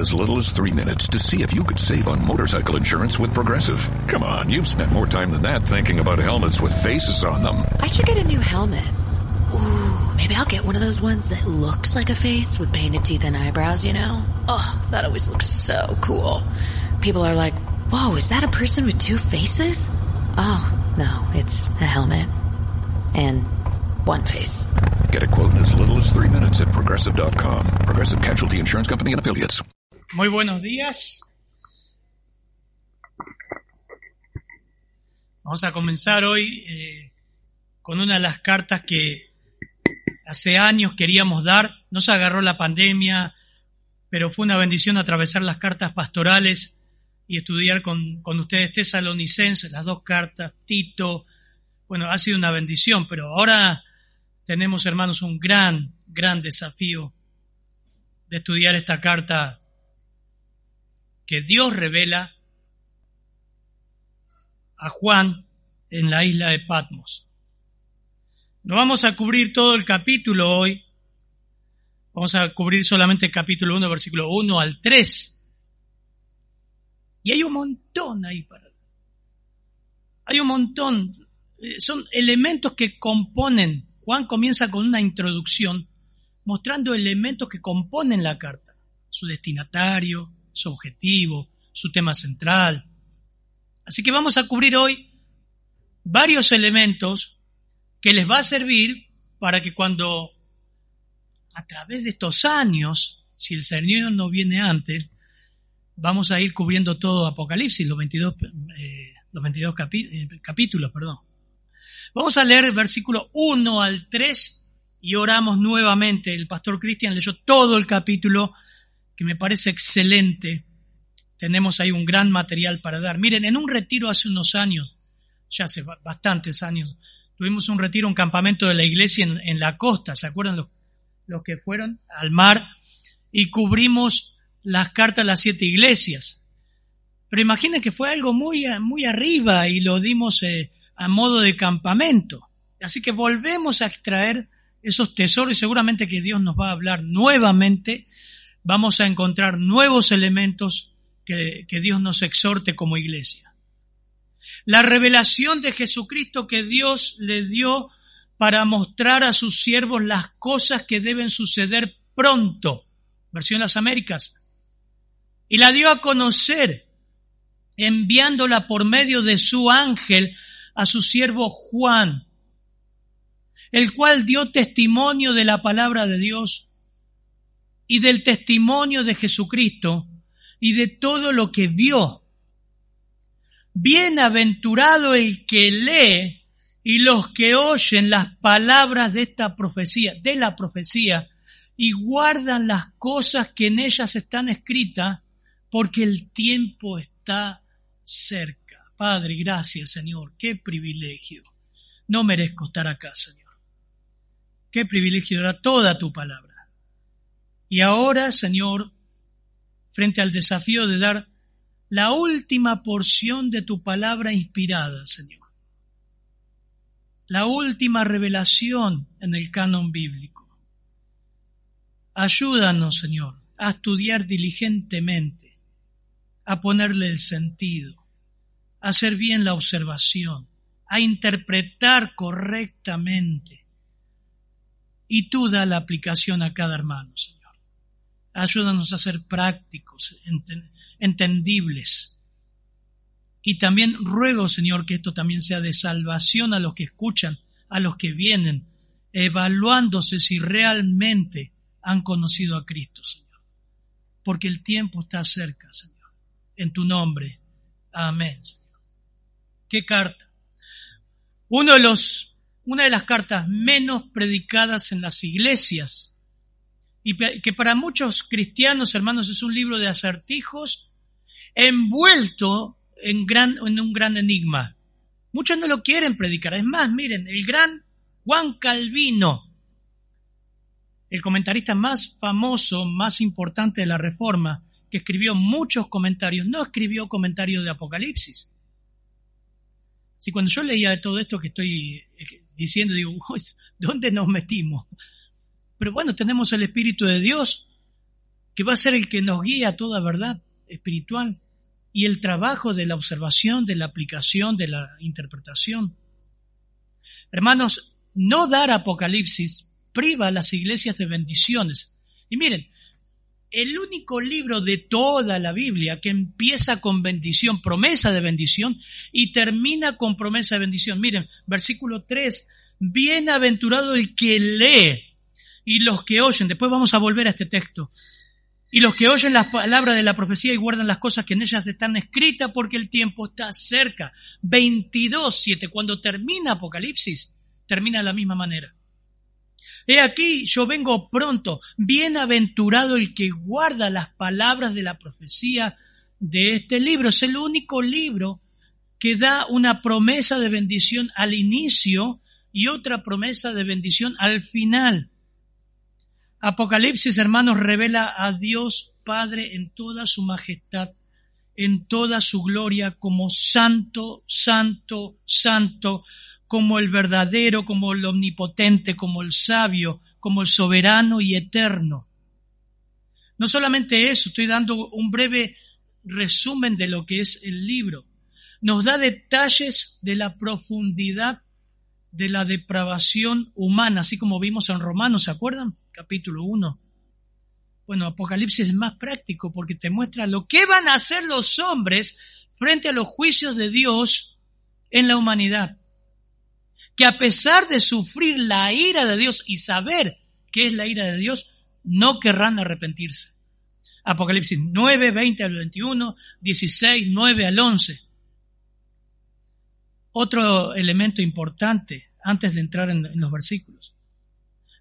as little as three minutes to see if you could save on motorcycle insurance with Progressive. Come on, you've spent more time than that thinking about helmets with faces on them. I should get a new helmet. Ooh, maybe I'll get one of those ones that looks like a face with painted teeth and eyebrows, you know? Oh, that always looks so cool. People are like, whoa, is that a person with two faces? Oh, no, it's a helmet. And one face. Get a quote in as little as three minutes at progressive.com. Progressive Casualty Insurance Company and affiliates. Muy buenos días. Vamos a comenzar hoy eh, con una de las cartas que hace años queríamos dar. Nos agarró la pandemia, pero fue una bendición atravesar las cartas pastorales y estudiar con, con ustedes tesalonicenses, las dos cartas, Tito. Bueno, ha sido una bendición, pero ahora tenemos, hermanos, un gran, gran desafío de estudiar esta carta que Dios revela a Juan en la isla de Patmos. No vamos a cubrir todo el capítulo hoy. Vamos a cubrir solamente el capítulo 1, versículo 1 al 3. Y hay un montón ahí para... Hay un montón. Eh, son elementos que componen. Juan comienza con una introducción mostrando elementos que componen la carta. Su destinatario, su objetivo, su tema central. Así que vamos a cubrir hoy varios elementos que les va a servir para que cuando a través de estos años, si el Señor no viene antes, vamos a ir cubriendo todo Apocalipsis, los 22, eh, los 22 eh, capítulos, perdón. Vamos a leer el versículo 1 al 3 y oramos nuevamente. El pastor Cristian leyó todo el capítulo, que me parece excelente. Tenemos ahí un gran material para dar. Miren, en un retiro hace unos años, ya hace bastantes años, tuvimos un retiro, un campamento de la iglesia en, la costa, ¿se acuerdan los, los, que fueron al mar? Y cubrimos las cartas de las siete iglesias. Pero imaginen que fue algo muy, muy arriba y lo dimos eh, a modo de campamento. Así que volvemos a extraer esos tesoros y seguramente que Dios nos va a hablar nuevamente. Vamos a encontrar nuevos elementos que, Dios nos exhorte como iglesia la revelación de Jesucristo que Dios le dio para mostrar a sus siervos las cosas que deben suceder pronto. Versión Las Américas. Y la dio a conocer enviándola por medio de su ángel a su siervo Juan, el cual dio testimonio de la palabra de Dios y del testimonio de Jesucristo y de todo lo que vio Bienaventurado el que lee y los que oyen las palabras de esta profecía, de la profecía, y guardan las cosas que en ellas están escritas, porque el tiempo está cerca. Padre, gracias Señor, qué privilegio. No merezco estar acá, Señor. Qué privilegio era toda tu palabra. Y ahora, Señor, frente al desafío de dar la última porción de tu palabra inspirada, Señor. La última revelación en el canon bíblico. Ayúdanos, Señor, a estudiar diligentemente, a ponerle el sentido, a hacer bien la observación, a interpretar correctamente. Y tú da la aplicación a cada hermano, Señor. Ayúdanos a ser prácticos, entendibles. Y también ruego, Señor, que esto también sea de salvación a los que escuchan, a los que vienen, evaluándose si realmente han conocido a Cristo, Señor. Porque el tiempo está cerca, Señor. En tu nombre. Amén, Señor. ¿Qué carta? Uno de una de las cartas menos predicadas en las iglesias y que para muchos cristianos, hermanos, es un libro de acertijos envuelto en, gran, un gran enigma. Muchos no lo quieren predicar. Es más, miren, el gran Juan Calvino, el comentarista más famoso, más importante de la Reforma, que escribió muchos comentarios, no escribió comentarios de Apocalipsis. Si cuando yo leía todo esto que estoy eh, diciendo, digo, ¿dónde nos metimos? Pero bueno, tenemos el Espíritu de Dios que va a ser el que nos guía a toda verdad espiritual y el trabajo de la observación, de la aplicación, de la interpretación. Hermanos, no dar Apocalipsis priva a las iglesias de bendiciones. Y miren, el único libro de toda la Biblia que empieza con bendición, promesa de bendición, y termina con promesa de bendición. Miren, versículo 3, bienaventurado el que lee y los que oyen, después vamos a volver a este texto, y los que oyen las palabras de la profecía y guardan las cosas que en ellas están escritas porque el tiempo está cerca. 22, 7, cuando termina Apocalipsis, termina de la misma manera. He aquí, yo vengo pronto, bienaventurado el que guarda las palabras de la profecía de este libro. Es el único libro que da una promesa de bendición al inicio y otra promesa de bendición al final. Apocalipsis, hermanos, revela a Dios Padre en toda su majestad, en toda su gloria, como santo, santo, santo, como el verdadero, como el omnipotente, como el sabio, como el soberano y eterno. No solamente eso, estoy dando un breve resumen de lo que es el libro. Nos da detalles de la profundidad de la depravación humana, así como vimos en Romanos, ¿se acuerdan? Capítulo 1. Bueno, Apocalipsis es más práctico porque te muestra lo que van a hacer los hombres frente a los juicios de Dios en la humanidad que a pesar de sufrir la ira de Dios y saber qué es la ira de Dios, no querrán arrepentirse. Apocalipsis 9, 20 al 21, 16, 9 al 11. Otro elemento importante antes de entrar en, en los versículos.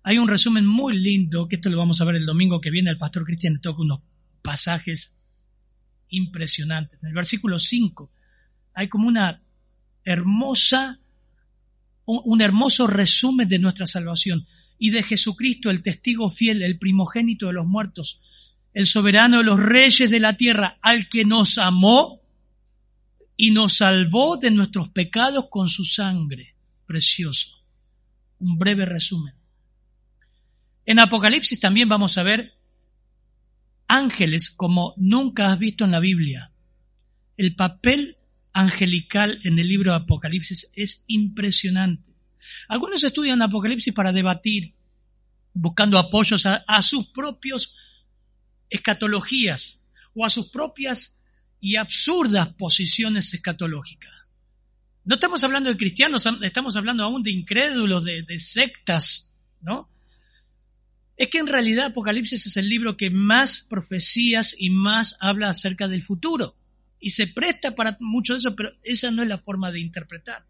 Hay un resumen muy lindo, que esto lo vamos a ver el domingo que viene, el pastor Cristian toca unos pasajes impresionantes. En el versículo 5 hay como una hermosa un hermoso resumen de nuestra salvación y de Jesucristo, el testigo fiel, el primogénito de los muertos, el soberano de los reyes de la tierra, al que nos amó y nos salvó de nuestros pecados con su sangre. Precioso. Un breve resumen. En Apocalipsis también vamos a ver ángeles como nunca has visto en la Biblia. El papel angelical en el libro de Apocalipsis es impresionante. Algunos estudian Apocalipsis para debatir, buscando apoyos a, sus propios escatologías o a sus propias y absurdas posiciones escatológicas. No estamos hablando de cristianos, estamos hablando aún de incrédulos, de, de sectas, ¿no? Es que en realidad Apocalipsis es el libro que más profecías y más habla acerca del futuro y se presta para mucho de eso, pero esa no es la forma de interpretar.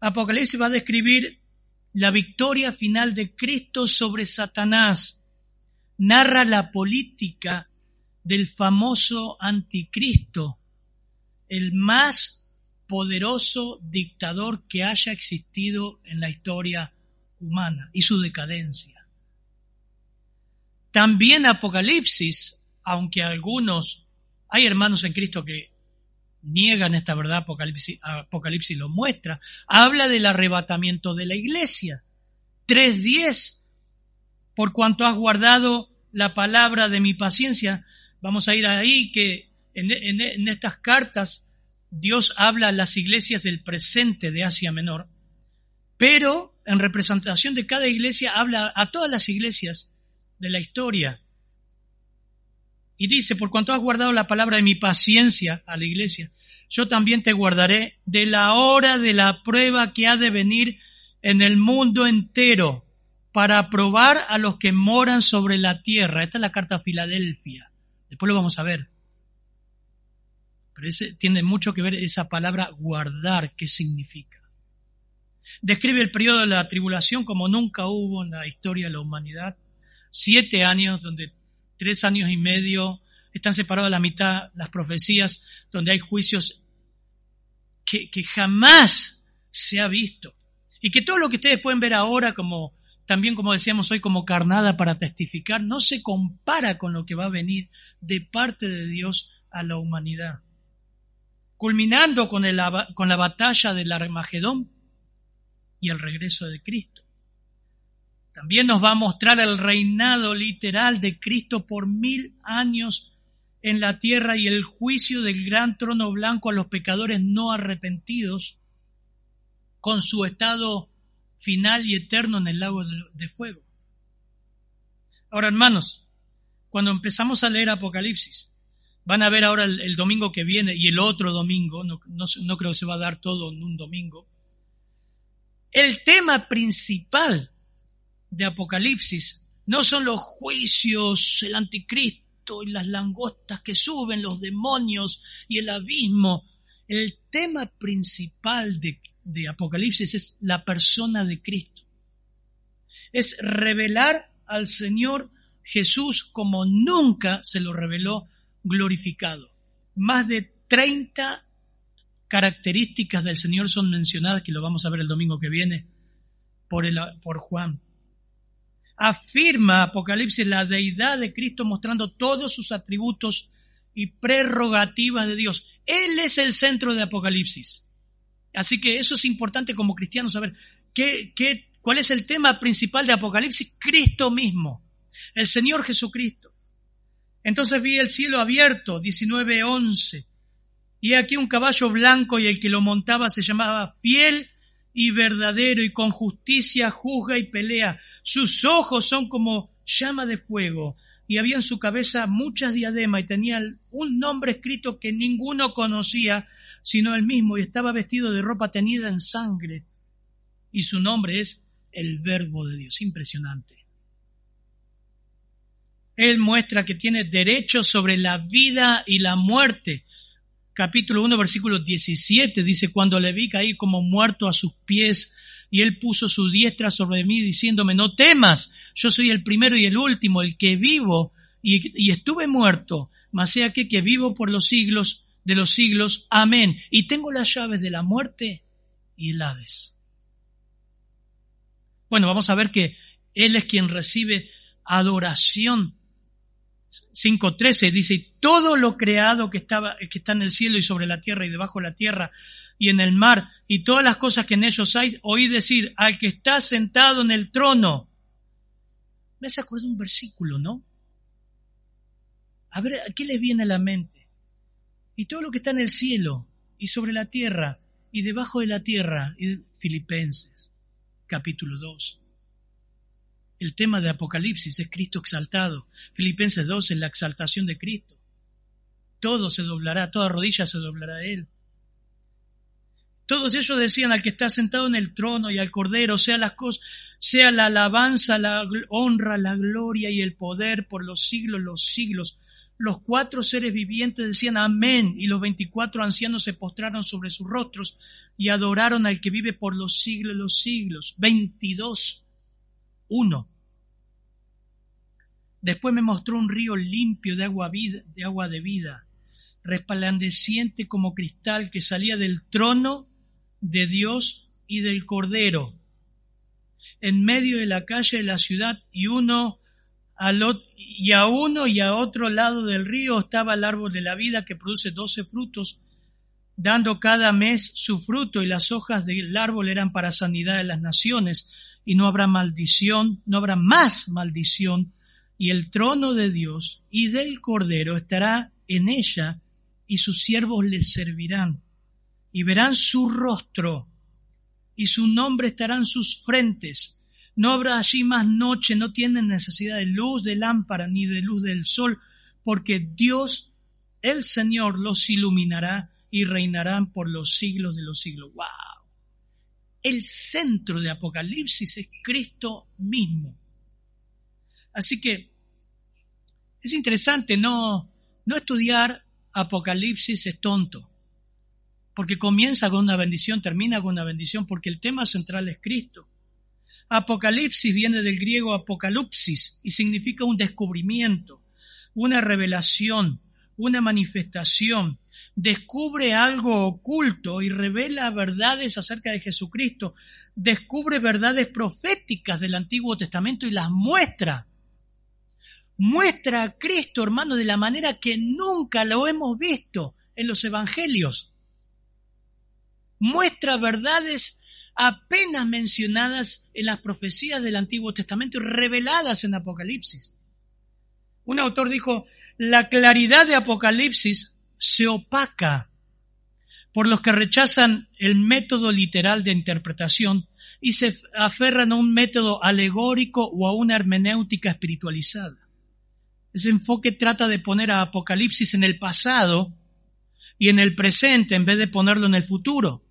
Apocalipsis va a describir la victoria final de Cristo sobre Satanás. Narra la política del famoso anticristo, el más poderoso dictador que haya existido en la historia humana y su decadencia. También Apocalipsis, aunque algunos hay hermanos en Cristo que niegan esta verdad, Apocalipsis, Apocalipsis lo muestra. Habla del arrebatamiento de la iglesia. 3.10. Por cuanto has guardado la palabra de mi paciencia, vamos a ir ahí que en, en estas cartas Dios habla a las iglesias del presente de Asia Menor, pero en representación de cada iglesia habla a todas las iglesias de la historia y dice, por cuanto has guardado la palabra de mi paciencia a la iglesia, yo también te guardaré de la hora de la prueba que ha de venir en el mundo entero para probar a los que moran sobre la tierra. Esta es la carta a Filadelfia. Después lo vamos a ver. Pero ese, tiene mucho que ver esa palabra guardar, qué significa. Describe el periodo de la tribulación como nunca hubo en la historia de la humanidad. Siete años donde tres años y medio, están separados a la mitad las profecías, donde hay juicios que, que jamás se ha visto. Y que todo lo que ustedes pueden ver ahora como, también como decíamos hoy, como carnada para testificar, no se compara con lo que va a venir de parte de Dios a la humanidad. Culminando con, el, con la batalla del Armagedón y el regreso de Cristo. También nos va a mostrar el reinado literal de Cristo por mil años en la tierra y el juicio del gran trono blanco a los pecadores no arrepentidos con su estado final y eterno en el lago de fuego. Ahora, hermanos, cuando empezamos a leer Apocalipsis, van a ver ahora el, domingo que viene y el otro domingo, no, no creo que se va a dar todo en un domingo, el tema principal de Apocalipsis no son los juicios, el anticristo y las langostas que suben, los demonios y el abismo. El tema principal de, Apocalipsis es la persona de Cristo. Es revelar al Señor Jesús como nunca se lo reveló glorificado. Más de 30 características del Señor son mencionadas, que lo vamos a ver el domingo que viene, por, el, por Juan. Afirma Apocalipsis la deidad de Cristo mostrando todos sus atributos y prerrogativas de Dios. Él es el centro de Apocalipsis. Así que eso es importante como cristianos saber qué, qué, cuál es el tema principal de Apocalipsis. Cristo mismo, el Señor Jesucristo. Entonces vi el cielo abierto, 19.11, y aquí un caballo blanco y el que lo montaba se llamaba fiel y verdadero y con justicia juzga y pelea. Sus ojos son como llama de fuego y había en su cabeza muchas diademas y tenía un nombre escrito que ninguno conocía sino él mismo y estaba vestido de ropa tenida en sangre y su nombre es el verbo de Dios. Impresionante. Él muestra que tiene derecho sobre la vida y la muerte. Capítulo 1, versículo 17 dice, cuando le vi caí como muerto a sus pies, y él puso su diestra sobre mí diciéndome, no temas, yo soy el primero y el último, el que vivo, y, estuve muerto, mas sea que, que vivo por los siglos de los siglos. Amén. Y tengo las llaves de la muerte y el Hades. Bueno, vamos a ver que Él es quien recibe adoración 5.13 dice, todo lo creado que, estaba, que está en el cielo y sobre la tierra y debajo de la tierra y en el mar y todas las cosas que en ellos hay, oí decir al que está sentado en el trono. Me hace acordar un versículo, ¿no? A ver, ¿a qué les viene a la mente? Y todo lo que está en el cielo y sobre la tierra y debajo de la tierra, Filipenses, capítulo 2. El tema de Apocalipsis es Cristo exaltado. Filipenses 2 es la exaltación de Cristo. Todo se doblará, toda rodilla se doblará a Él. Todos ellos decían al que está sentado en el trono y al Cordero, sea las cosas, sea la alabanza, la honra, la gloria y el poder por los siglos, los siglos. Los cuatro seres vivientes decían amén y los veinticuatro ancianos se postraron sobre sus rostros y adoraron al que vive por los siglos, los siglos. Veintidós uno. Después me mostró un río limpio de agua, de agua de vida, resplandeciente como cristal que salía del trono de Dios y del Cordero. En medio de la calle de la ciudad y uno al y a uno y a otro lado del río estaba el árbol de la vida que produce doce frutos, dando cada mes su fruto y las hojas del árbol eran para sanidad de las naciones y no habrá maldición, no habrá más maldición, y el trono de Dios y del Cordero estará en ella, y sus siervos le servirán, y verán su rostro, y su nombre estará en sus frentes. No habrá allí más noche, no tienen necesidad de luz de lámpara ni de luz del sol, porque Dios, el Señor, los iluminará y reinarán por los siglos de los siglos. ¡Wow! el centro de Apocalipsis es Cristo mismo. Así que es interesante no, no estudiar Apocalipsis es tonto, porque comienza con una bendición, termina con una bendición, porque el tema central es Cristo. Apocalipsis viene del griego apocalipsis y significa un descubrimiento, una revelación, una manifestación, descubre algo oculto y revela verdades acerca de Jesucristo, descubre verdades proféticas del Antiguo Testamento y las muestra. Muestra a Cristo, hermano, de la manera que nunca lo hemos visto en los Evangelios. Muestra verdades apenas mencionadas en las profecías del Antiguo Testamento y reveladas en Apocalipsis. Un autor dijo, la claridad de Apocalipsis se opaca por los que rechazan el método literal de interpretación y se aferran a un método alegórico o a una hermenéutica espiritualizada. Ese enfoque trata de poner a Apocalipsis en el pasado y en el presente en vez de ponerlo en el futuro.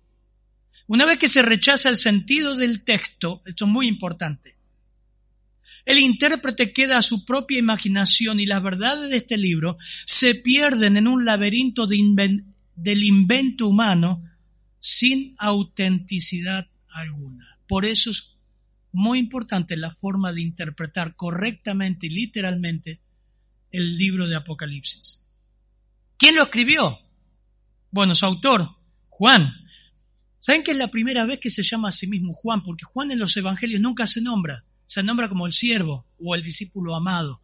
Una vez que se rechaza el sentido del texto, esto es muy importante, el intérprete queda a su propia imaginación y las verdades de este libro se pierden en un laberinto del invento humano sin autenticidad alguna. Por eso es muy importante la forma de interpretar correctamente y literalmente el libro de Apocalipsis. ¿Quién lo escribió? Bueno, su autor, Juan. ¿Saben que es la primera vez que se llama a sí mismo Juan? Porque Juan en los evangelios nunca se nombra se nombra como el siervo o el discípulo amado.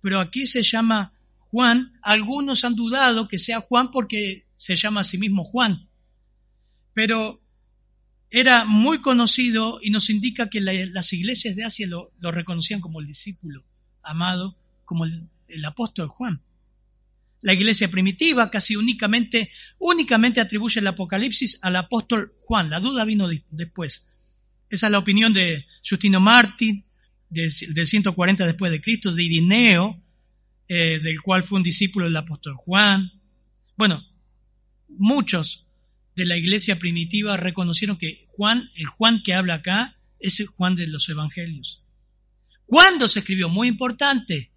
Pero aquí se llama Juan. Algunos han dudado que sea Juan porque se llama a sí mismo Juan. Pero era muy conocido y nos indica que las iglesias de Asia lo, reconocían como el discípulo amado, como el, apóstol Juan. La iglesia primitiva casi únicamente, únicamente atribuye el Apocalipsis al apóstol Juan. La duda vino después. Esa es la opinión de Justino Martín, del 140 después de Cristo, de Irineo, eh, del cual fue un discípulo del apóstol Juan. Bueno, muchos de la iglesia primitiva reconocieron que Juan, el Juan que habla acá, es el Juan de los evangelios. ¿Cuándo se escribió? Muy importante.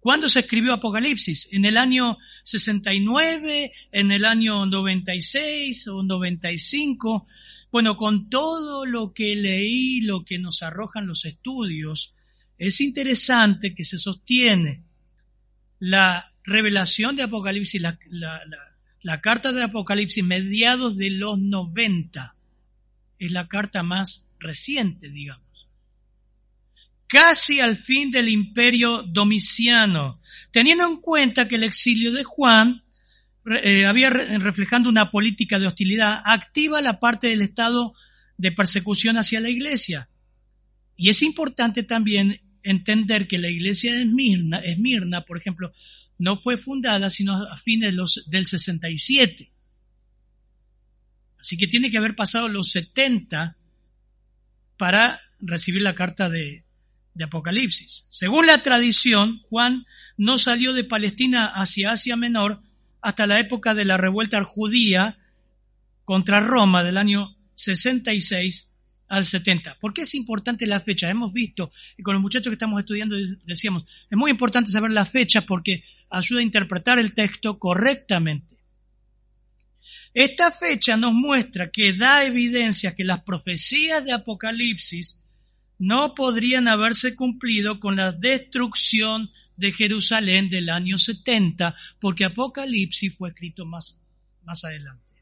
¿Cuándo se escribió Apocalipsis? ¿En el año 69? ¿En el año 96 o 95? Bueno, con todo lo que leí, lo que nos arrojan los estudios, es interesante que se sostiene la revelación de Apocalipsis, la, carta de Apocalipsis mediados de los 90. Es la carta más reciente, digamos. Casi al fin del imperio domiciano, teniendo en cuenta que el exilio de Juan eh, había reflejando una política de hostilidad activa la parte del Estado de persecución hacia la Iglesia. Y es importante también entender que la Iglesia de Esmirna, por ejemplo, no fue fundada sino a fines del 67. Así que tiene que haber pasado los 70 para recibir la carta de, de Apocalipsis. Según la tradición, Juan no salió de Palestina hacia Asia Menor hasta la época de la revuelta judía contra Roma del año 66 al 70. ¿Por qué es importante la fecha? Hemos visto, y con los muchachos que estamos estudiando decíamos, es muy importante saber la fecha porque ayuda a interpretar el texto correctamente. Esta fecha nos muestra que da evidencia que las profecías de Apocalipsis no podrían haberse cumplido con la destrucción de Jerusalén del año 70, porque Apocalipsis fue escrito más, más adelante.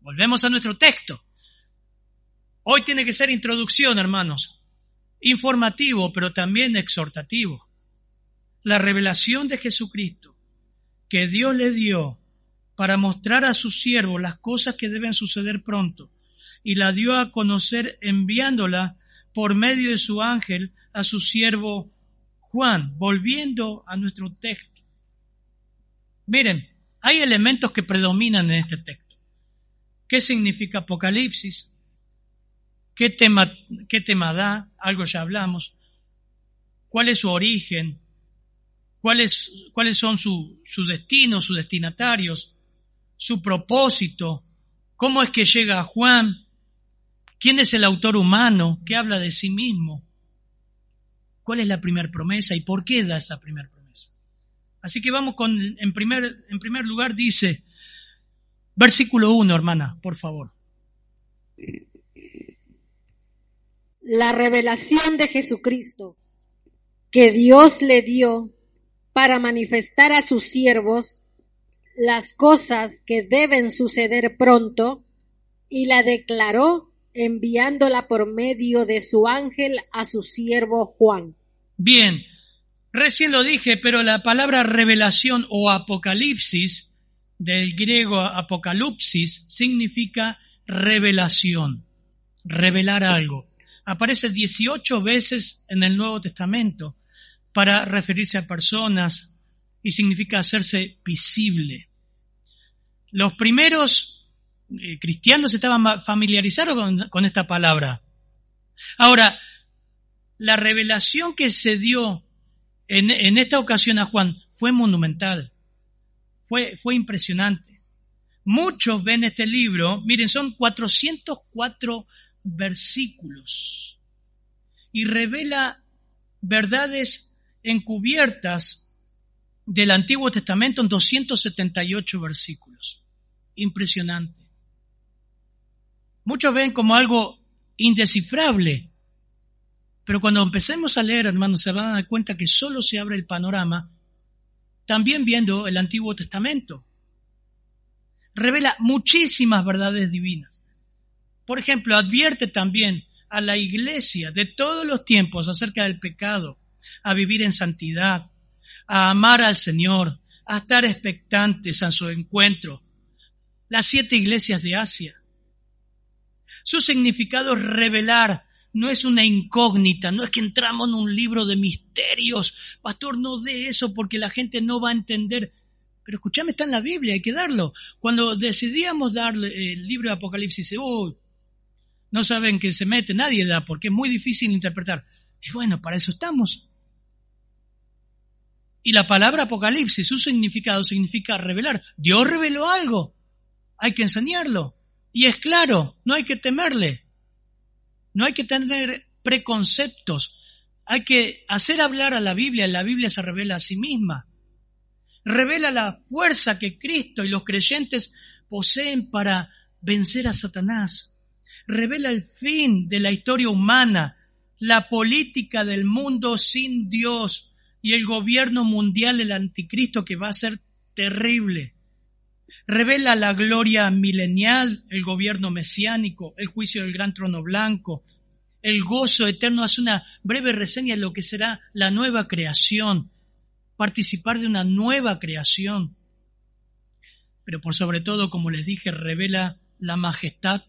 Volvemos a nuestro texto. Hoy tiene que ser introducción, hermanos. Informativo, pero también exhortativo. La revelación de Jesucristo que Dios le dio para mostrar a sus siervos las cosas que deben suceder pronto, y la dio a conocer enviándola por medio de su ángel a su siervo Juan, volviendo a nuestro texto. Miren, hay elementos que predominan en este texto. ¿Qué significa Apocalipsis? ¿Qué tema, qué tema da? Algo ya hablamos. ¿Cuál es su origen? ¿Cuáles, cuáles son sus su destinos, sus destinatarios? ¿Su propósito? ¿Cómo es que llega a Juan? ¿Quién es el autor humano que habla de sí mismo? cuál es la primera promesa y por qué da esa primera promesa. Así que vamos con, en primer, en primer lugar dice, versículo 1, hermana, por favor. La revelación de Jesucristo que Dios le dio para manifestar a sus siervos las cosas que deben suceder pronto y la declaró enviándola por medio de su ángel a su siervo Juan. Bien, recién lo dije, pero la palabra revelación o apocalipsis, del griego apocalipsis, significa revelación, revelar algo. Aparece 18 veces en el Nuevo Testamento para referirse a personas y significa hacerse visible. Los primeros eh, cristianos estaban familiarizados con, esta palabra. Ahora, la revelación que se dio en, en, esta ocasión a Juan fue monumental, fue, fue impresionante. Muchos ven este libro, miren, son 404 versículos y revela verdades encubiertas del Antiguo Testamento en 278 versículos. Impresionante. Muchos ven como algo indescifrable, pero cuando empecemos a leer, hermanos, se van a dar cuenta que solo se abre el panorama también viendo el Antiguo Testamento. Revela muchísimas verdades divinas. Por ejemplo, advierte también a la iglesia de todos los tiempos acerca del pecado, a vivir en santidad, a amar al Señor, a estar expectantes a su encuentro. Las siete iglesias de Asia. Su significado es revelar, no es una incógnita, no es que entramos en un libro de misterios. Pastor, no dé eso porque la gente no va a entender. Pero escúchame, está en la Biblia, hay que darlo. Cuando decidíamos darle el libro de Apocalipsis, uy, no saben que se mete, nadie da, porque es muy difícil interpretar. Y bueno, para eso estamos. Y la palabra Apocalipsis, su significado significa revelar. Dios reveló algo. Hay que enseñarlo. Y es claro, no hay que temerle. No hay que tener preconceptos. Hay que hacer hablar a la Biblia. La Biblia se revela a sí misma. Revela la fuerza que Cristo y los creyentes poseen para vencer a Satanás. Revela el fin de la historia humana, la política del mundo sin Dios y el gobierno mundial del anticristo que va a ser terrible revela la gloria milenial, el gobierno mesiánico, el juicio del gran trono blanco, el gozo eterno. Hace una breve reseña de lo que será la nueva creación, participar de una nueva creación. Pero por sobre todo, como les dije, revela la majestad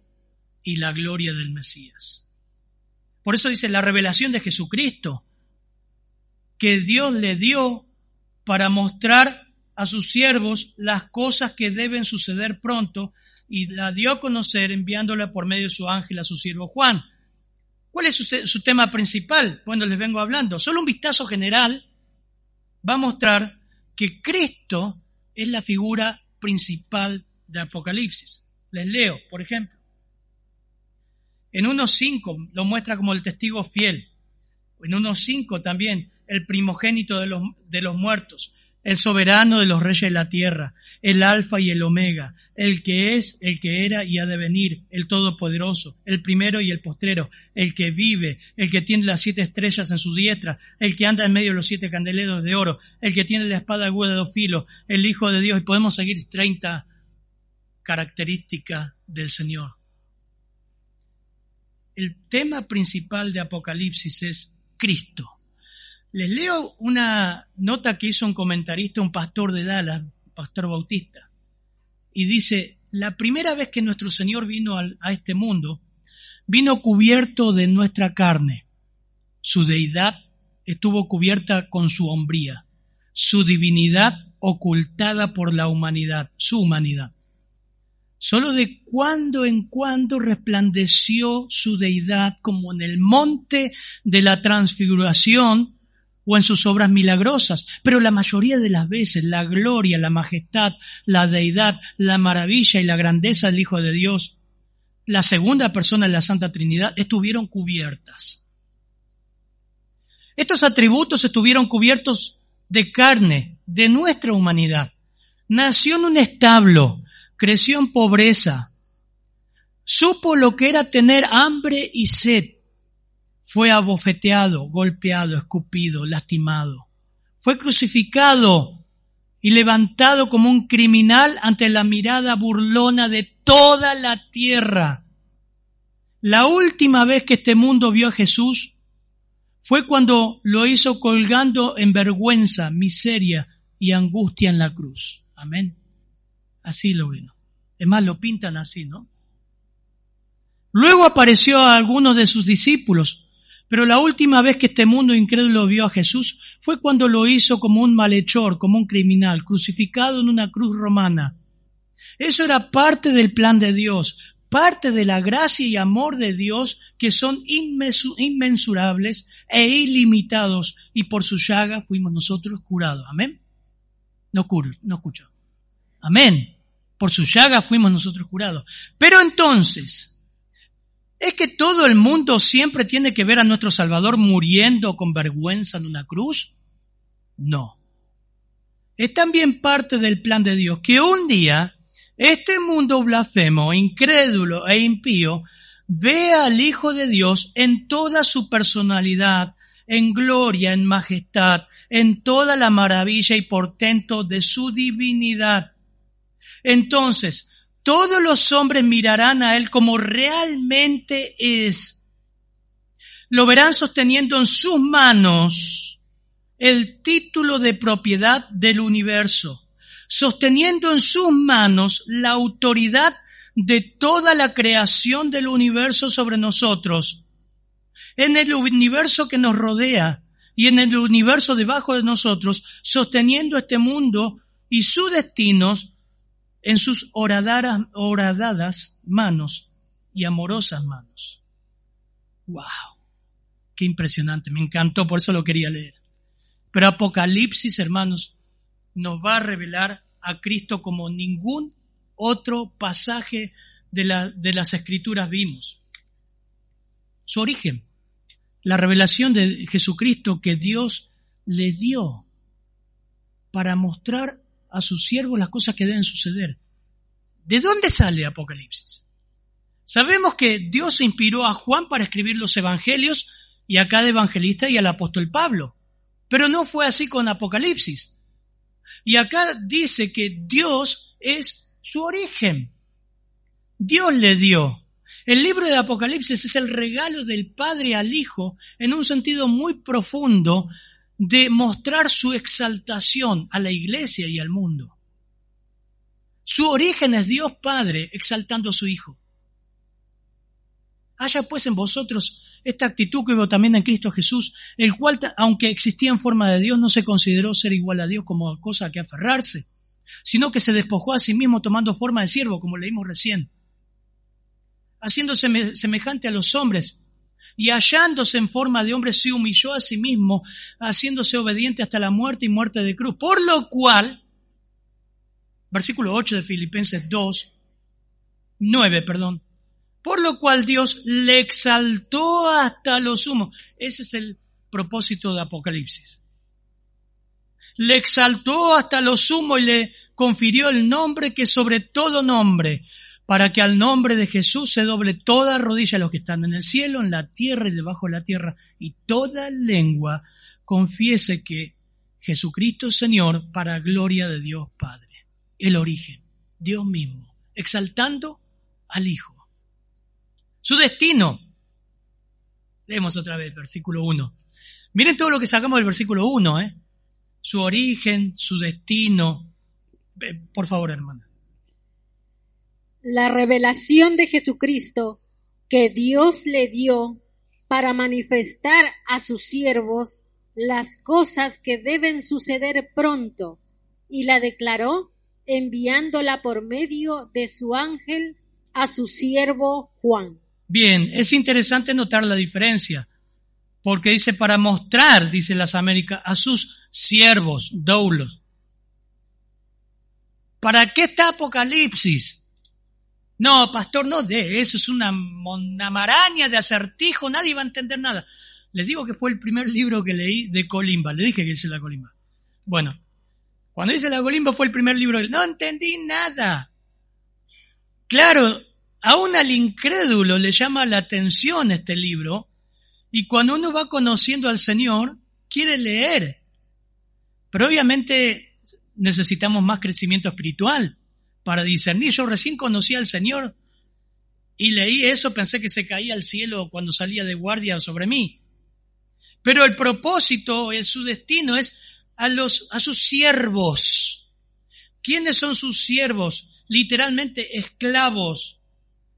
y la gloria del Mesías. Por eso dice la revelación de Jesucristo, que Dios le dio para mostrar a sus siervos las cosas que deben suceder pronto y la dio a conocer enviándola por medio de su ángel a su siervo Juan. ¿Cuál es su, tema principal? Bueno, les vengo hablando. Solo un vistazo general va a mostrar que Cristo es la figura principal de Apocalipsis. Les leo, por ejemplo. En 1.5 lo muestra como el testigo fiel. En 1.5 también el primogénito de los, de los muertos el soberano de los reyes de la tierra, el alfa y el omega, el que es, el que era y ha de venir, el todopoderoso, el primero y el postrero, el que vive, el que tiene las siete estrellas en su diestra, el que anda en medio de los siete candeleros de oro, el que tiene la espada aguda de dos filos, el Hijo de Dios, y podemos seguir treinta características del Señor. El tema principal de Apocalipsis es Cristo. Les leo una nota que hizo un comentarista, un pastor de Dallas, pastor bautista, y dice, la primera vez que nuestro Señor vino a este mundo, vino cubierto de nuestra carne. Su deidad estuvo cubierta con su hombría, su divinidad ocultada por la humanidad, su humanidad. Solo de cuando en cuando resplandeció su deidad como en el monte de la transfiguración o en sus obras milagrosas, pero la mayoría de las veces la gloria, la majestad, la deidad, la maravilla y la grandeza del Hijo de Dios, la segunda persona de la Santa Trinidad, estuvieron cubiertas. Estos atributos estuvieron cubiertos de carne, de nuestra humanidad. Nació en un establo, creció en pobreza, supo lo que era tener hambre y sed, fue abofeteado, golpeado, escupido, lastimado. Fue crucificado y levantado como un criminal ante la mirada burlona de toda la tierra. La última vez que este mundo vio a Jesús fue cuando lo hizo colgando en vergüenza, miseria y angustia en la cruz. Amén. Así lo vino. Es más, lo pintan así, ¿no? Luego apareció a algunos de sus discípulos, pero la última vez que este mundo incrédulo vio a Jesús fue cuando lo hizo como un malhechor, como un criminal, crucificado en una cruz romana. Eso era parte del plan de Dios, parte de la gracia y amor de Dios que son inmensurables e ilimitados y por su llaga fuimos nosotros curados. Amén. No curo, no escucho. Amén. Por su llaga fuimos nosotros curados. Pero entonces, ¿es que todo el mundo siempre tiene que ver a nuestro Salvador muriendo con vergüenza en una cruz? No. Es también parte del plan de Dios que un día este mundo blasfemo, incrédulo e impío ve al Hijo de Dios en toda su personalidad, en gloria, en majestad, en toda la maravilla y portento de su divinidad. Entonces, todos los hombres mirarán a Él como realmente es. Lo verán sosteniendo en sus manos el título de propiedad del universo, sosteniendo en sus manos la autoridad de toda la creación del universo sobre nosotros, en el universo que nos rodea y en el universo debajo de nosotros, sosteniendo este mundo y sus destinos en sus horadadas manos y amorosas manos. ¡Wow! Qué impresionante, me encantó, por eso lo quería leer. Pero Apocalipsis, hermanos, nos va a revelar a Cristo como ningún otro pasaje de, de las escrituras vimos. Su origen, la revelación de Jesucristo que Dios le dio para mostrar a sus siervos las cosas que deben suceder. ¿De dónde sale Apocalipsis? Sabemos que Dios inspiró a Juan para escribir los evangelios y a cada evangelista y al apóstol Pablo. Pero no fue así con Apocalipsis. Y acá dice que Dios es su origen. Dios le dio. El libro de Apocalipsis es el regalo del Padre al Hijo en un sentido muy profundo de mostrar su exaltación a la iglesia y al mundo. Su origen es Dios Padre exaltando a su Hijo. Haya pues en vosotros esta actitud que hubo también en Cristo Jesús, el cual, aunque existía en forma de Dios, no se consideró ser igual a Dios como cosa a que aferrarse, sino que se despojó a sí mismo tomando forma de siervo, como leímos recién, haciéndose semejante a los hombres, y hallándose en forma de hombre, se humilló a sí mismo, haciéndose obediente hasta la muerte y muerte de cruz, por lo cual, versículo 8 de Filipenses 2, 9, perdón, por lo cual Dios le exaltó hasta lo sumo. Ese es el propósito de Apocalipsis. Le exaltó hasta lo sumo y le confirió el nombre que sobre todo nombre, para que al nombre de Jesús se doble toda rodilla de los que están en el cielo, en la tierra y debajo de la tierra, y toda lengua confiese que Jesucristo es Señor para gloria de Dios Padre. El origen, Dios mismo, exaltando al Hijo. Su destino. Leemos otra vez, versículo 1. Miren todo lo que sacamos del versículo 1, ¿eh? Su origen, su destino. Por favor, hermana. La revelación de Jesucristo que Dios le dio para manifestar a sus siervos las cosas que deben suceder pronto y la declaró enviándola por medio de su ángel a su siervo Juan. Bien, es interesante notar la diferencia, porque dice para mostrar, dice las Américas, a sus siervos, doulos. ¿Para qué está Apocalipsis? No, pastor, no de eso, es una, una maraña de acertijo, nadie va a entender nada. Les digo que fue el primer libro que leí de Colimba, le dije que dice la Colimba. Bueno, cuando dice la Colimba fue el primer libro, no entendí nada. Claro, Aún al incrédulo le llama la atención este libro y cuando uno va conociendo al Señor, quiere leer. Pero obviamente necesitamos más crecimiento espiritual para discernir. Yo recién conocí al Señor y leí eso, pensé que se caía al cielo cuando salía de guardia sobre mí. Pero el propósito, su destino es a los a sus siervos. ¿Quiénes son sus siervos? Literalmente esclavos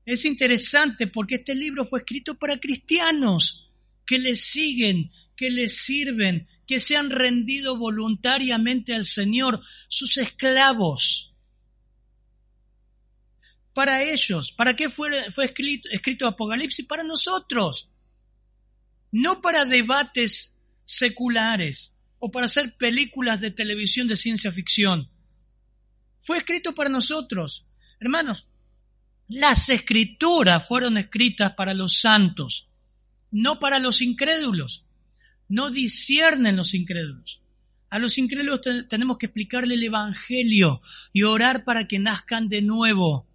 Es interesante porque este libro fue escrito para cristianos que le siguen, que le sirven, que se han rendido voluntariamente al Señor, sus esclavos. Para ellos, ¿para qué fue, escrito, escrito Apocalipsis? Para nosotros. No para debates seculares o para hacer películas de televisión de ciencia ficción. Fue escrito para nosotros. Hermanos, las escrituras fueron escritas para los santos, no para los incrédulos. No disciernen los incrédulos. A los incrédulos tenemos que explicarle el Evangelio y orar para que nazcan de nuevo,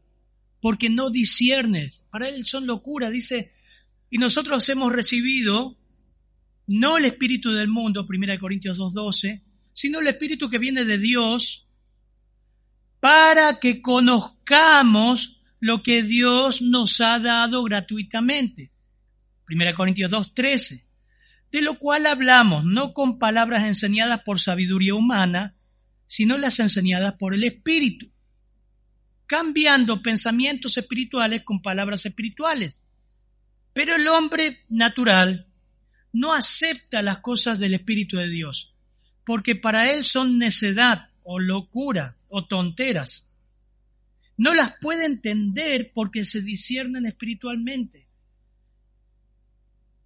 porque no disciernes. Para él son locura, dice, y nosotros hemos recibido no el espíritu del mundo, 1 Corintios 2.12, sino el espíritu que viene de Dios, para que conozcamos lo que Dios nos ha dado gratuitamente. 1 Corintios 2.13. De lo cual hablamos, no con palabras enseñadas por sabiduría humana, sino las enseñadas por el Espíritu, cambiando pensamientos espirituales con palabras espirituales. Pero el hombre natural no acepta las cosas del Espíritu de Dios, porque para él son necedad o locura o tonteras. No las puede entender porque se disciernen espiritualmente.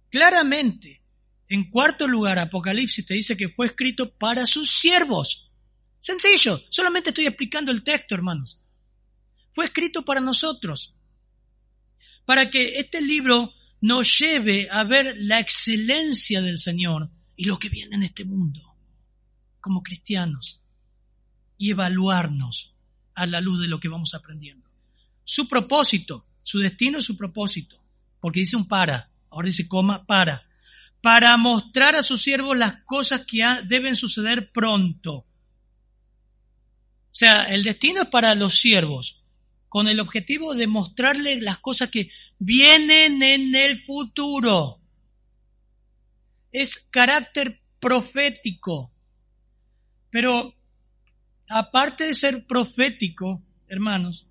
Claramente, en cuarto lugar, Apocalipsis te dice que fue escrito para sus siervos. Sencillo, solamente estoy explicando el texto, hermanos. Fue escrito para nosotros, para que este libro nos lleve a ver la excelencia del Señor y lo que viene en este mundo, como cristianos, y evaluarnos a la luz de lo que vamos aprendiendo. Su propósito, su destino es su propósito, porque dice un para, ahora dice coma, para, para mostrar a sus siervos las cosas que deben suceder pronto. O sea, el destino es para los siervos, con el objetivo de mostrarles las cosas que vienen en el futuro. Es carácter profético. Pero aparte de ser profético, hermanos,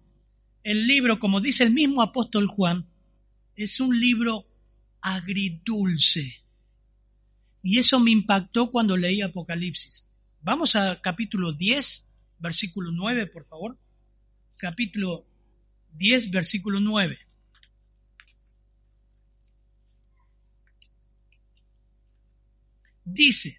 el libro, como dice el mismo apóstol Juan, es un libro agridulce. Y eso me impactó cuando leí Apocalipsis. Vamos a capítulo 10, versículo 9, por favor. Capítulo 10, versículo 9. Dice,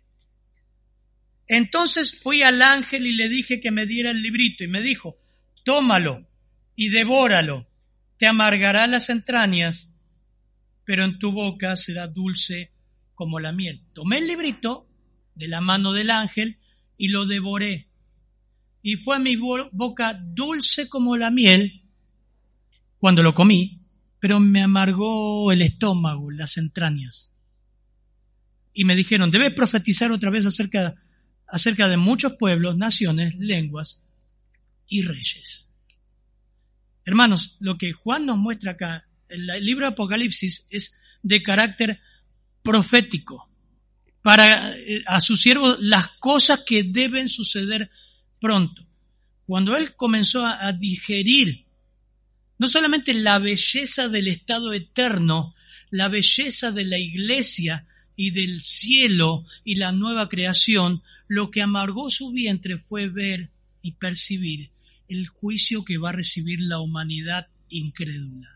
entonces fui al ángel y le dije que me diera el librito y me dijo, tómalo y devóralo, te amargará las entrañas pero en tu boca será dulce como la miel. Tomé el librito de la mano del ángel y lo devoré. Y fue a mi boca dulce como la miel cuando lo comí, pero me amargó el estómago, las entrañas. Y me dijeron, debes profetizar otra vez acerca, de muchos pueblos, naciones, lenguas y reyes. Hermanos, lo que Juan nos muestra acá el libro de Apocalipsis es de carácter profético para eh, a sus siervos las cosas que deben suceder pronto. Cuando él comenzó a digerir no solamente la belleza del estado eterno, la belleza de la iglesia y del cielo y la nueva creación, lo que amargó su vientre fue ver y percibir el juicio que va a recibir la humanidad incrédula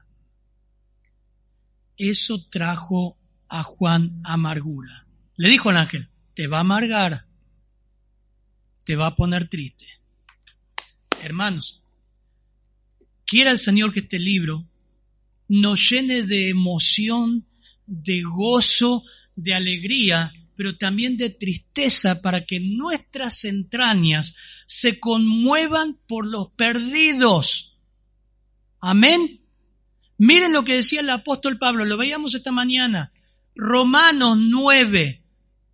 eso trajo a Juan amargura. Le dijo el ángel, te va a amargar, te va a poner triste. Hermanos, quiera el Señor que este libro nos llene de emoción, de gozo, de alegría, pero también de tristeza para que nuestras entrañas se conmuevan por los perdidos. Amén. Miren lo que decía el apóstol Pablo, lo veíamos esta mañana. Romanos 9,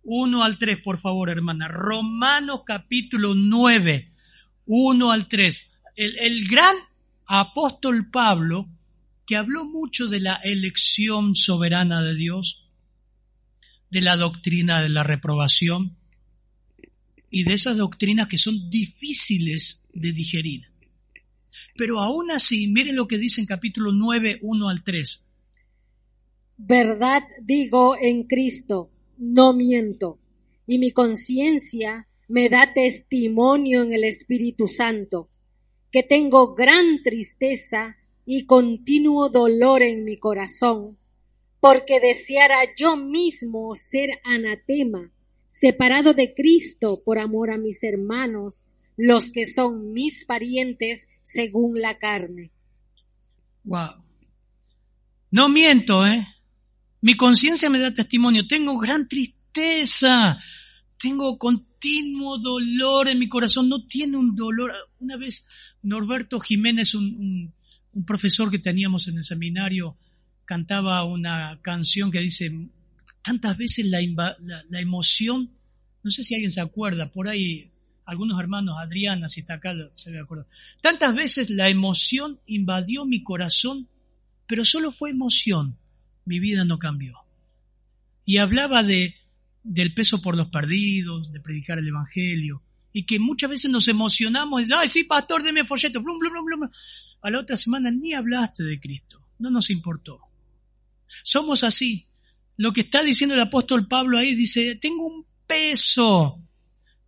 1 al 3, por favor, hermana. Romanos capítulo 9, 1 al 3. El, el gran apóstol Pablo, que habló mucho de la elección soberana de Dios, de la doctrina de la reprobación y de esas doctrinas que son difíciles de digerir. Pero aún así, miren lo que dice en capítulo 9, 1 al 3. Verdad digo en Cristo, no miento, y mi conciencia me da testimonio en el Espíritu Santo, que tengo gran tristeza y continuo dolor en mi corazón, porque deseara yo mismo ser anatema, separado de Cristo por amor a mis hermanos, los que son mis parientes según la carne. Wow. No miento, ¿eh? Mi conciencia me da testimonio. Tengo gran tristeza. Tengo continuo dolor en mi corazón. No tiene un dolor. Una vez Norberto Jiménez, un, profesor que teníamos en el seminario, cantaba una canción que dice, tantas veces la, la, emoción, no sé si alguien se acuerda, por ahí algunos hermanos, Adriana, si está acá, se me acuerda, tantas veces la emoción invadió mi corazón, pero solo fue emoción, mi vida no cambió. Y hablaba de, del peso por los perdidos, de predicar el Evangelio, y que muchas veces nos emocionamos, y, ay, sí, pastor, deme folleto, blum, blum, blum, a la otra semana ni hablaste de Cristo, no nos importó. Somos así. Lo que está diciendo el apóstol Pablo ahí dice, tengo un peso,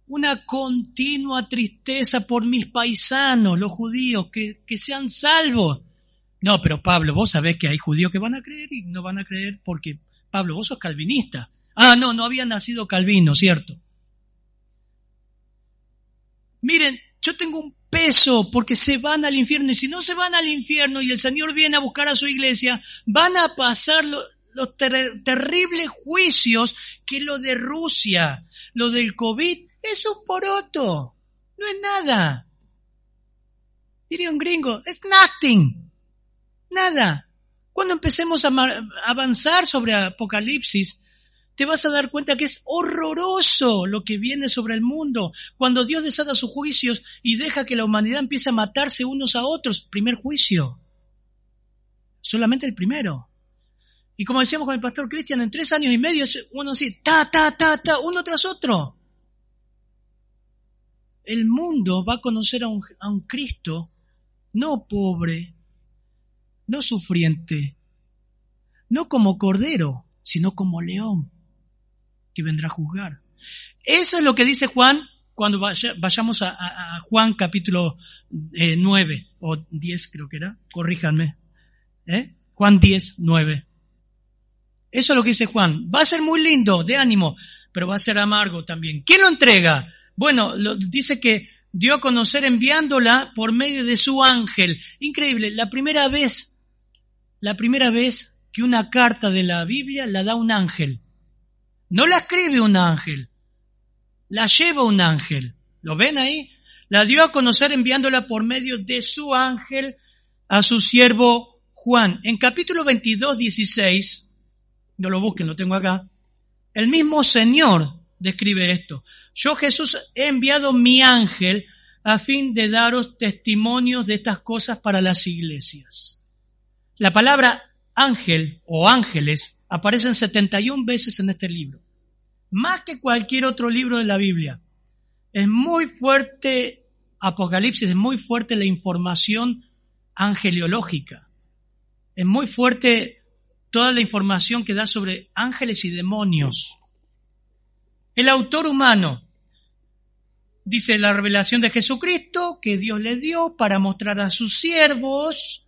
una continua tristeza por mis paisanos, los judíos, que, que sean salvos. No, pero Pablo, vos sabés que hay judíos que van a creer y no van a creer porque, Pablo, vos sos calvinista. Ah, no, no había nacido Calvino, ¿cierto? Miren, yo tengo un peso porque se van al infierno y si no se van al infierno y el Señor viene a buscar a su iglesia, van a pasar los terribles juicios que lo de Rusia, lo del COVID, es un poroto, no es nada. Diría un gringo, es nothing, nada. Cuando empecemos a avanzar sobre Apocalipsis, te vas a dar cuenta que es horroroso lo que viene sobre el mundo. Cuando Dios desata sus juicios y deja que la humanidad empiece a matarse unos a otros. Primer juicio. Solamente el primero. Y como decíamos con el pastor Cristian, en tres años y medio, uno así, ta, ta, ta, ta, uno tras otro. El mundo va a conocer a un, a un Cristo no pobre, no sufriente, no como cordero, sino como león vendrá a juzgar. Eso es lo que dice Juan cuando vayamos a, Juan capítulo 9 eh, o 10 creo que era, corríjanme. ¿eh? Juan 10, 9. Eso es lo que dice Juan. Va a ser muy lindo, de ánimo, pero va a ser amargo también. ¿Quién lo entrega? Bueno, dice que dio a conocer enviándola por medio de su ángel. Increíble, la primera vez, la primera vez que una carta de la Biblia la da un ángel. No la escribe un ángel, la lleva un ángel. ¿Lo ven ahí? La dio a conocer enviándola por medio de su ángel a su siervo Juan. En capítulo 22, 16, no lo busquen, lo tengo acá, el mismo Señor describe esto. Yo Jesús he enviado mi ángel a fin de daros testimonios de estas cosas para las iglesias. La palabra ángel o ángeles aparecen 71 veces en este libro, más que cualquier otro libro de la Biblia. Es muy fuerte Apocalipsis, es muy fuerte la información angeliológica, es muy fuerte toda la información que da sobre ángeles y demonios. El autor humano dice la revelación de Jesucristo que Dios le dio para mostrar a sus siervos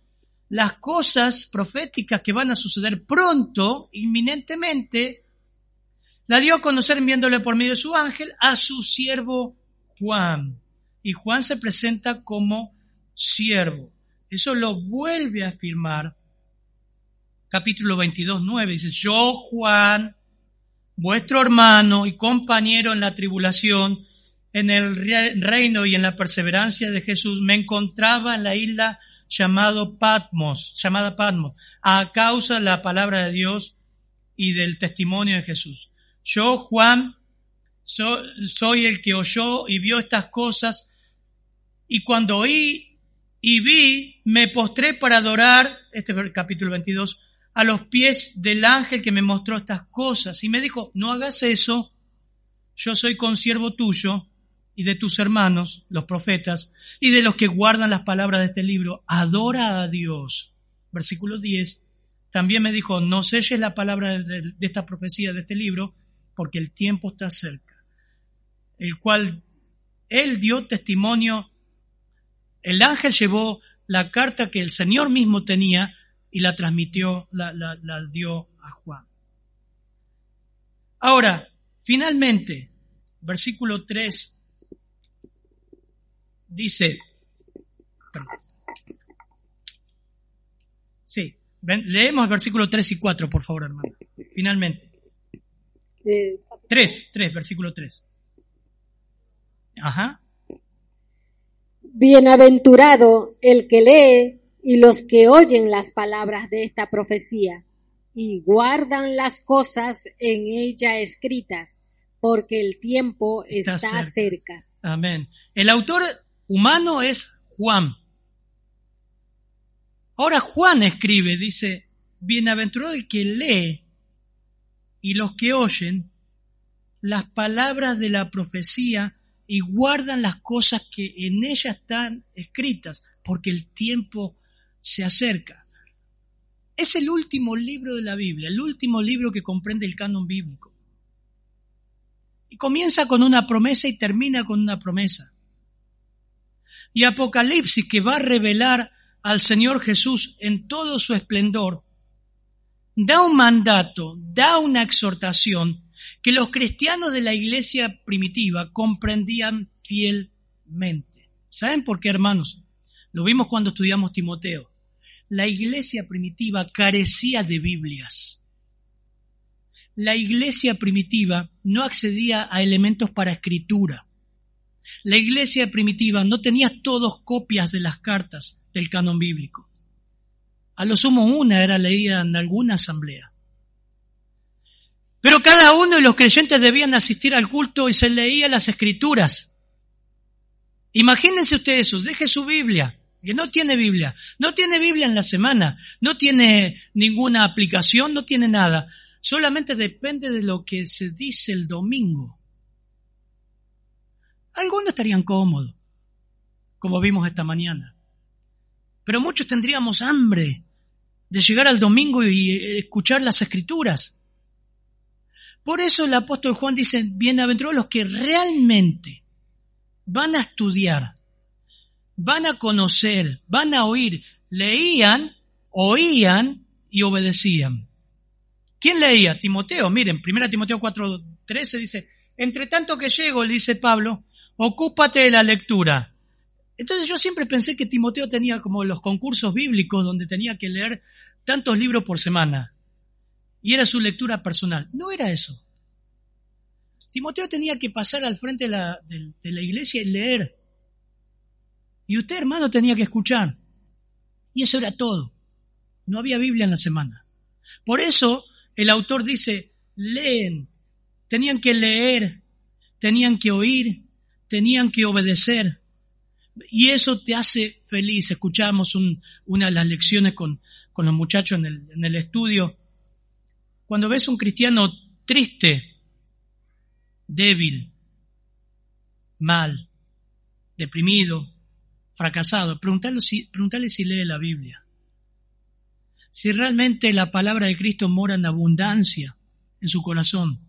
las cosas proféticas que van a suceder pronto, inminentemente, la dio a conocer enviándole por medio de su ángel a su siervo Juan. Y Juan se presenta como siervo. Eso lo vuelve a afirmar capítulo 22, 9. Dice, yo Juan, vuestro hermano y compañero en la tribulación, en el reino y en la perseverancia de Jesús, me encontraba en la isla llamado Patmos, llamada Patmos, a causa de la palabra de Dios y del testimonio de Jesús. Yo, Juan, soy el que oyó y vio estas cosas, y cuando oí y vi, me postré para adorar, este es el capítulo 22, a los pies del ángel que me mostró estas cosas, y me dijo, no hagas eso, yo soy consiervo tuyo y de tus hermanos, los profetas, y de los que guardan las palabras de este libro, adora a Dios. Versículo 10. También me dijo, no selles la palabra de, esta profecía de este libro, porque el tiempo está cerca. El cual él dio testimonio, el ángel llevó la carta que el Señor mismo tenía y la transmitió, la, la, la dio a Juan. Ahora, finalmente, versículo 3 dice, sí, ven, leemos el versículo 3 y 4, por favor, hermano. Finalmente. Eh, 3, 3, versículo 3. Ajá. Bienaventurado el que lee y los que oyen las palabras de esta profecía y guardan las cosas en ella escritas, porque el tiempo Está está, cerca. cerca. Amén. El autor humano es Juan. Ahora Juan escribe, dice, bienaventurado el que lee y los que oyen las palabras de la profecía y guardan las cosas que en ella están escritas, porque el tiempo se acerca. Es el último libro de la Biblia, el último libro que comprende el canon bíblico. Y comienza con una promesa y termina con una promesa. Y Apocalipsis, que va a revelar al Señor Jesús en todo su esplendor, da un mandato, da una exhortación que los cristianos de la iglesia primitiva comprendían fielmente. ¿Saben por qué, hermanos? Lo vimos cuando estudiamos Timoteo. La iglesia primitiva carecía de Biblias. La iglesia primitiva no accedía a elementos para escritura. La iglesia primitiva no tenía todos copias de las cartas del canon bíblico. A lo sumo una era leída en alguna asamblea. Pero cada uno de los creyentes debían asistir al culto y se leía las escrituras. Imagínense ustedes eso, deje su Biblia, que no tiene Biblia, no tiene Biblia en la semana, no tiene ninguna aplicación, no tiene nada, solamente depende de lo que se dice el domingo. Algunos estarían cómodos, como vimos esta mañana, pero muchos tendríamos hambre de llegar al domingo y escuchar las escrituras. Por eso el apóstol Juan dice, bienaventurados los que realmente van a estudiar, van a conocer, van a oír, leían, oían y obedecían. ¿Quién leía? Timoteo. Miren, 1 Timoteo 4:13 dice, entre tanto que llego, le dice Pablo, ocúpate de la lectura. Entonces yo siempre pensé que Timoteo tenía como los concursos bíblicos donde tenía que leer tantos libros por semana. Y era su lectura personal. No era eso. Timoteo tenía que pasar al frente de la, de, la iglesia y leer. Y usted, hermano, tenía que escuchar. Y eso era todo. No había Biblia en la semana. Por eso el autor dice, leen. Tenían que leer, tenían que oír, tenían que obedecer. Y eso te hace feliz. Escuchamos un, una de las lecciones con, con los muchachos en el, en el estudio. Cuando ves un cristiano triste, débil, mal, deprimido, fracasado, preguntarle si, preguntarle si lee la Biblia. Si realmente la palabra de Cristo mora en abundancia en su corazón,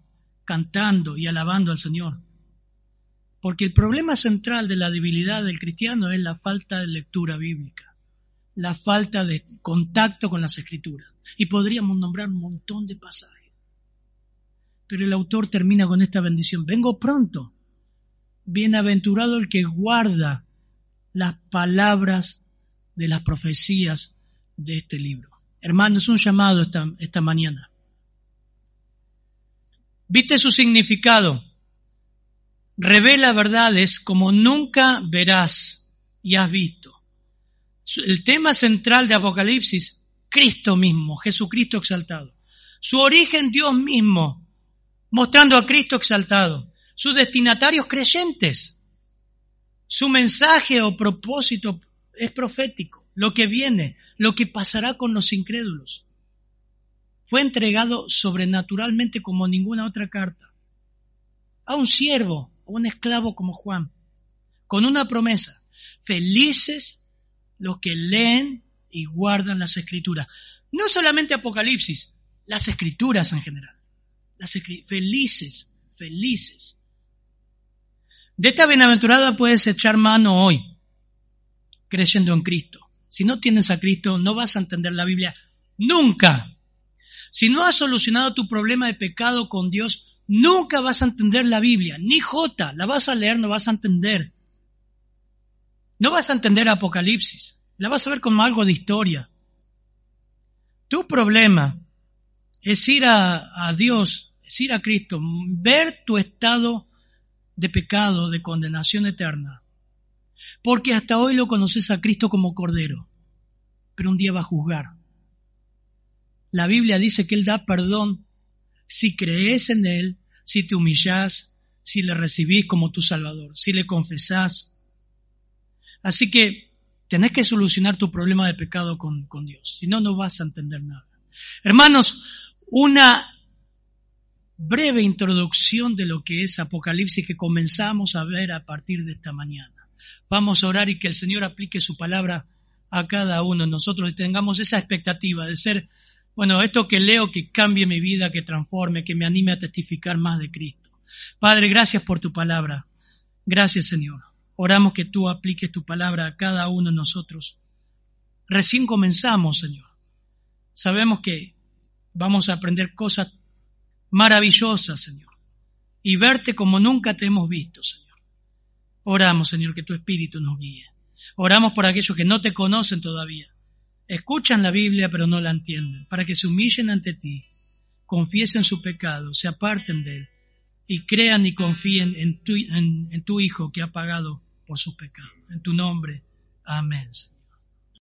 cantando y alabando al Señor. Porque el problema central de la debilidad del cristiano es la falta de lectura bíblica, la falta de contacto con las escrituras. Y podríamos nombrar un montón de pasajes. Pero el autor termina con esta bendición. Vengo pronto. Bienaventurado el que guarda las palabras de las profecías de este libro. Hermano, es un llamado esta, esta mañana. ¿Viste su significado? Revela verdades como nunca verás y has visto. El tema central de Apocalipsis, Cristo mismo, Jesucristo exaltado. Su origen, Dios mismo, mostrando a Cristo exaltado. Sus destinatarios creyentes. Su mensaje o propósito es profético. Lo que viene, lo que pasará con los incrédulos. Fue entregado sobrenaturalmente como ninguna otra carta. A un siervo, un esclavo como Juan. con una promesa. Felices los que leen y guardan las escrituras. No solamente Apocalipsis, las escrituras en general. Las felices, felices. De esta bienaventurada puedes echar mano hoy, creyendo en Cristo. Si no tienes a Cristo, no vas a entender la Biblia nunca. Si no has solucionado tu problema de pecado con Dios, nunca vas a entender la Biblia, ni J, la vas a leer, no vas a entender. No vas a entender Apocalipsis, la vas a ver como algo de historia. Tu problema es ir a, a Dios, es ir a Cristo, ver tu estado de pecado, de condenación eterna. Porque hasta hoy lo conoces a Cristo como Cordero, pero un día va a juzgar. La Biblia dice que Él da perdón si crees en Él, si te humillás, si le recibís como tu Salvador, si le confesás. Así que tenés que solucionar tu problema de pecado con, con Dios, si no, no vas a entender nada. Hermanos, una breve introducción de lo que es Apocalipsis que comenzamos a ver a partir de esta mañana. Vamos a orar y que el Señor aplique su palabra a cada uno de nosotros y tengamos esa expectativa de ser, bueno, esto que leo que cambie mi vida, que transforme, que me anime a testificar más de Cristo. Padre, gracias por tu palabra. Gracias, Señor. Oramos que tú apliques tu palabra a cada uno de nosotros. Recién comenzamos, Señor. Sabemos que vamos a aprender cosas maravillosas, Señor, y verte como nunca te hemos visto, Señor. Oramos, Señor, que tu Espíritu nos guíe. Oramos por aquellos que no te conocen todavía. Escuchan la Biblia pero no la entienden, para que se humillen ante ti, confiesen su pecado, se aparten de él y crean y confíen en tu, en, tu Hijo que ha pagado por sus pecados. En tu nombre. Amén.